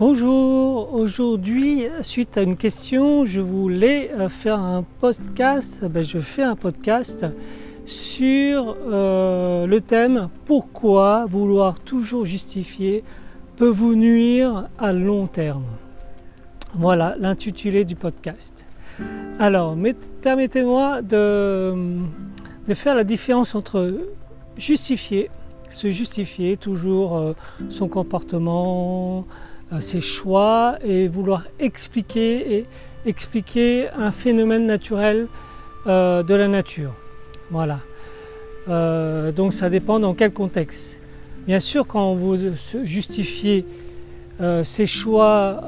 Bonjour, aujourd'hui, suite à une question, je voulais euh, faire un podcast, ben, je fais un podcast sur euh, le thème pourquoi vouloir toujours justifier peut vous nuire à long terme? Voilà l'intitulé du podcast. Alors, permettez-moi de, faire la différence entre justifier, se justifier toujours euh, son comportement, ses choix et vouloir expliquer et expliquer un phénomène naturel euh, de la nature. Voilà. donc ça dépend dans quel contexte. Bien sûr, quand vous justifiez ses choix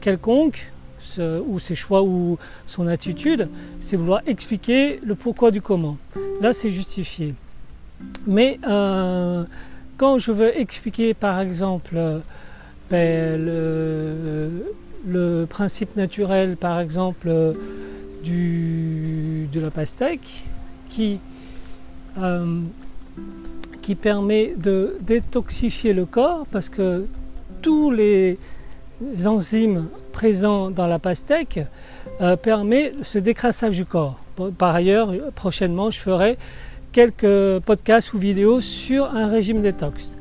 quelconques, ou ses choix ou son attitude, c'est vouloir expliquer le pourquoi du comment. Là, c'est justifié. Mais euh, quand je veux expliquer, par exemple, ben, le, principe naturel, par exemple, du, de la pastèque, qui, euh, qui permet de détoxifier le corps, parce que tous les enzymes présents dans la pastèque euh, permet ce décrassage du corps. Par ailleurs, prochainement, je ferai quelques podcasts ou vidéos sur un régime détox.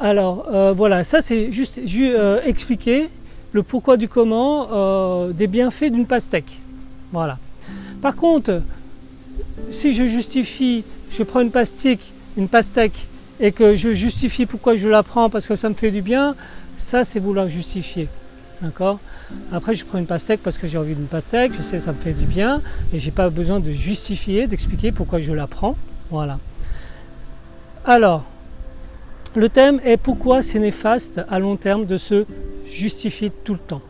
Alors euh, voilà, ça c'est juste, euh, expliquer le pourquoi du comment des bienfaits d'une pastèque. Voilà. Par contre, si je justifie, je prends une pastèque, une pastèque et que je justifie pourquoi je la prends parce que ça me fait du bien, ça, c'est vouloir justifier. D'accord? Après, je prends une pastèque parce que j'ai envie d'une pastèque, je sais que ça me fait du bien, et j'ai pas besoin de justifier, d'expliquer pourquoi je la prends. Voilà. Alors, le thème est pourquoi c'est néfaste à long terme de se justifier tout le temps.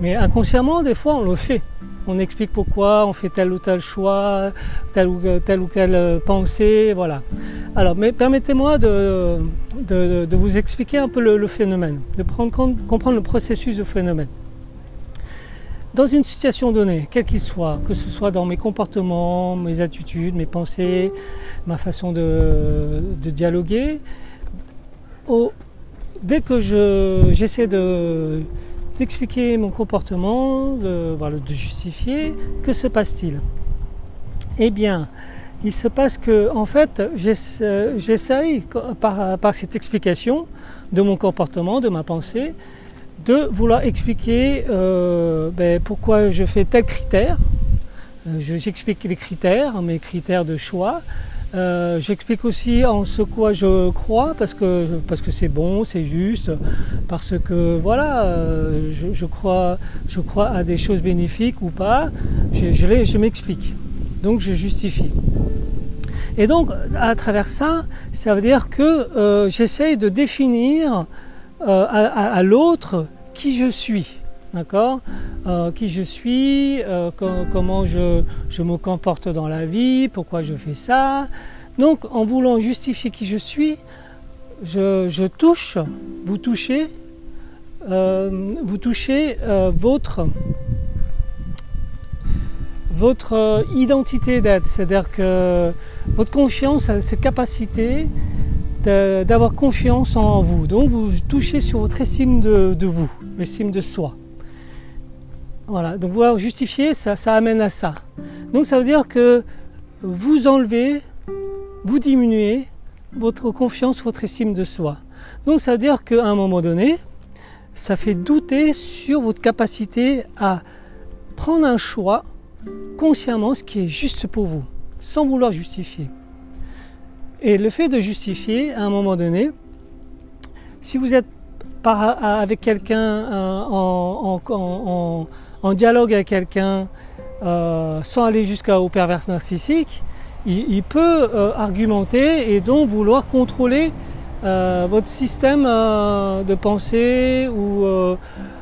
Mais inconsciemment, des fois, on le fait on explique pourquoi on fait tel ou tel choix, telle ou telle, ou telle euh, pensée, voilà. Alors, mais permettez-moi de, vous expliquer un peu le, phénomène, de prendre, comprendre le processus du phénomène. Dans une situation donnée, quel qu'il soit, que ce soit dans mes comportements, mes attitudes, mes pensées, ma façon de, dialoguer, dès que j'essaie de d'expliquer mon comportement, de, justifier. Que se passe-t-il? Eh bien, il se passe que, en fait, j'essaye, par, par cette explication de mon comportement, de ma pensée, de vouloir expliquer euh, ben, pourquoi je fais tel critère. Euh, j'explique les critères, mes critères de choix, euh, j'explique aussi en ce quoi je crois parce que parce que c'est bon, c'est juste, parce que voilà, euh, je, crois je crois à des choses bénéfiques ou pas. Je, m'explique. Donc je justifie. Et donc à travers ça, ça veut dire que euh, j'essaye de définir à l'autre qui je suis. D'accord euh, Qui je suis, euh, comment je, me comporte dans la vie, pourquoi je fais ça. Donc, en voulant justifier qui je suis, je, touche, vous touchez, euh, vous touchez votre, votre identité d'être. C'est-à-dire que votre confiance cette capacité d'avoir confiance en vous. Donc, vous touchez sur votre estime de, de vous, l'estime de soi. Voilà, donc vouloir justifier, ça, amène à ça. Donc ça veut dire que vous enlevez, vous diminuez votre confiance, votre estime de soi. Donc ça veut dire qu'à un moment donné, ça fait douter sur votre capacité à prendre un choix consciemment, ce qui est juste pour vous, sans vouloir justifier. Et le fait de justifier, à un moment donné, si vous êtes avec quelqu'un euh, en dialogue avec quelqu'un euh, sans aller jusqu'au pervers narcissique, il, peut euh, argumenter et donc vouloir contrôler euh, votre système de pensée ou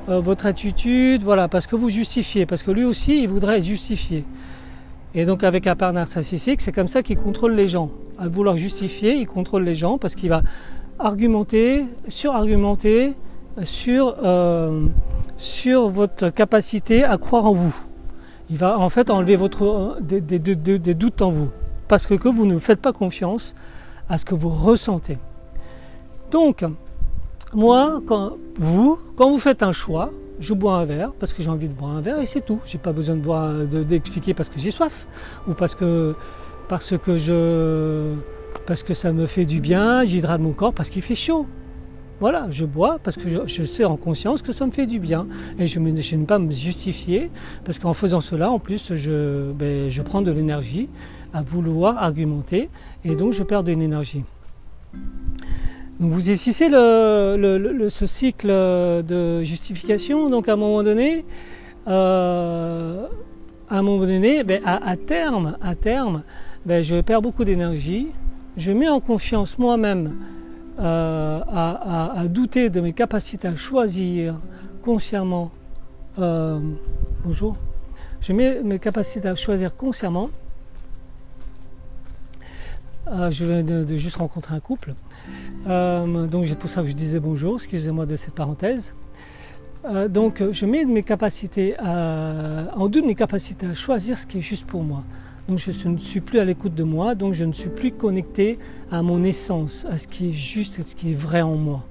votre attitude, voilà, parce que vous justifiez, parce que lui aussi, il voudrait justifier. Et donc avec un pervers narcissique, c'est comme ça qu'il contrôle les gens. À vouloir justifier, il contrôle les gens parce qu'il va argumenter, surargumenter sur sur votre capacité à croire en vous. Il va en fait enlever votre, des, des, doutes en vous, parce que, que, vous ne faites pas confiance à ce que vous ressentez. Donc, moi, vous, quand vous faites un choix, je bois un verre parce que j'ai envie de boire un verre et c'est tout. J'ai pas besoin de d'expliquer parce que j'ai soif ou parce que parce que je parce que ça me fait du bien, j'hydrate mon corps parce qu'il fait chaud. Voilà, je bois parce que je, sais en conscience que ça me fait du bien. Et je ne vais pas me justifier parce qu'en faisant cela, en plus, je, ben, je prends de l'énergie à vouloir argumenter et donc je perds de l'énergie. Donc vous essayez le, ce cycle de justification. Donc à un moment donné, euh, à un moment donné, ben, à, terme, à terme, ben, je perds beaucoup d'énergie. Je mets en confiance moi-même euh, à, douter de mes capacités à choisir consciemment. Euh, bonjour. Je mets mes capacités à choisir consciemment. Euh, je viens de, juste rencontrer un couple. donc c'est pour ça que je disais bonjour, excusez-moi de cette parenthèse. donc je mets mes capacités en doute mes capacités à choisir ce qui est juste pour moi. Donc je ne suis plus à l'écoute de moi, donc je ne suis plus connecté à mon essence, à ce qui est juste, à ce qui est vrai en moi.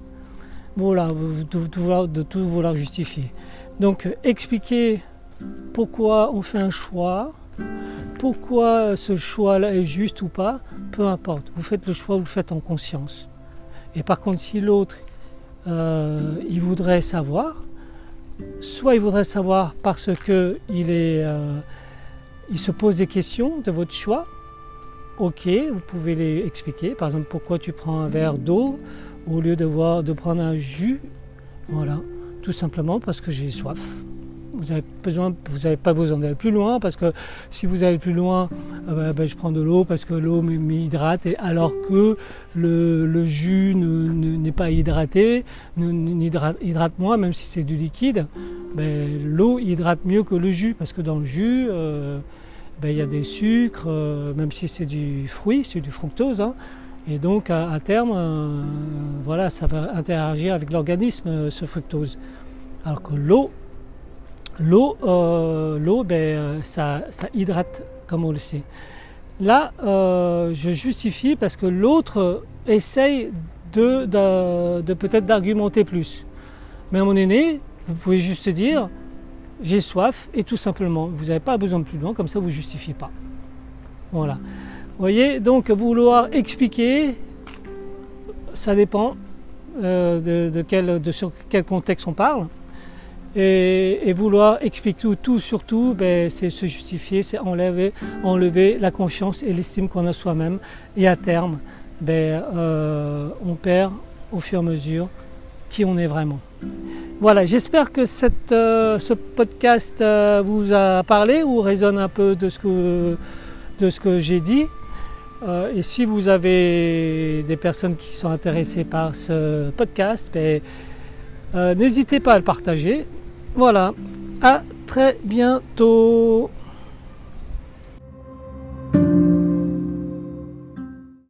Voilà, de tout vouloir justifier. Donc expliquer pourquoi on fait un choix, pourquoi ce choix-là est juste ou pas, peu importe. Vous faites le choix, vous le faites en conscience. Et par contre, si l'autre, euh, il voudrait savoir, soit il voudrait savoir parce qu'il est... Euh, il se pose des questions de votre choix. Ok, vous pouvez les expliquer. Par exemple, pourquoi tu prends un verre d'eau au lieu de, voir, de prendre un jus. Voilà, tout simplement parce que j'ai soif. Vous n'avez besoin, vous pas besoin d'aller plus loin parce que si vous allez plus loin, euh, ben, ben, je prends de l'eau parce que l'eau m'hydrate alors que le, jus n'est pas hydraté, hydrate moins même si c'est du liquide. Ben, l'eau hydrate mieux que le jus parce que dans le jus, euh, ben, il y a des sucres, euh, même si c'est du fruit, c'est du fructose. Hein. et donc à, terme, euh, voilà, ça va interagir avec l'organisme, ce fructose. Alors que l'eau, l'eau, l'eau, ben, ça, hydrate, comme on le sait. Là, je justifie parce que l'autre essaye de, de peut-être d'argumenter plus. Mais à mon aîné, vous pouvez juste dire j'ai soif et tout simplement, vous n'avez pas besoin de plus loin, comme ça vous ne justifiez pas. Voilà. Vous voyez, donc vouloir expliquer, ça dépend euh, de, quel, sur quel contexte on parle. Et, vouloir expliquer tout, tout surtout, ben, c'est se justifier, c'est enlever, enlever la confiance et l'estime qu'on a soi-même. Et à terme, ben, euh, on perd au fur et à mesure qui on est vraiment. Voilà, j'espère que euh, ce podcast euh, vous a parlé ou résonne un peu de ce que, de ce que j'ai dit. Euh, et si vous avez des personnes qui sont intéressées par ce podcast, ben, n'hésitez pas à le partager. Voilà, à très bientôt.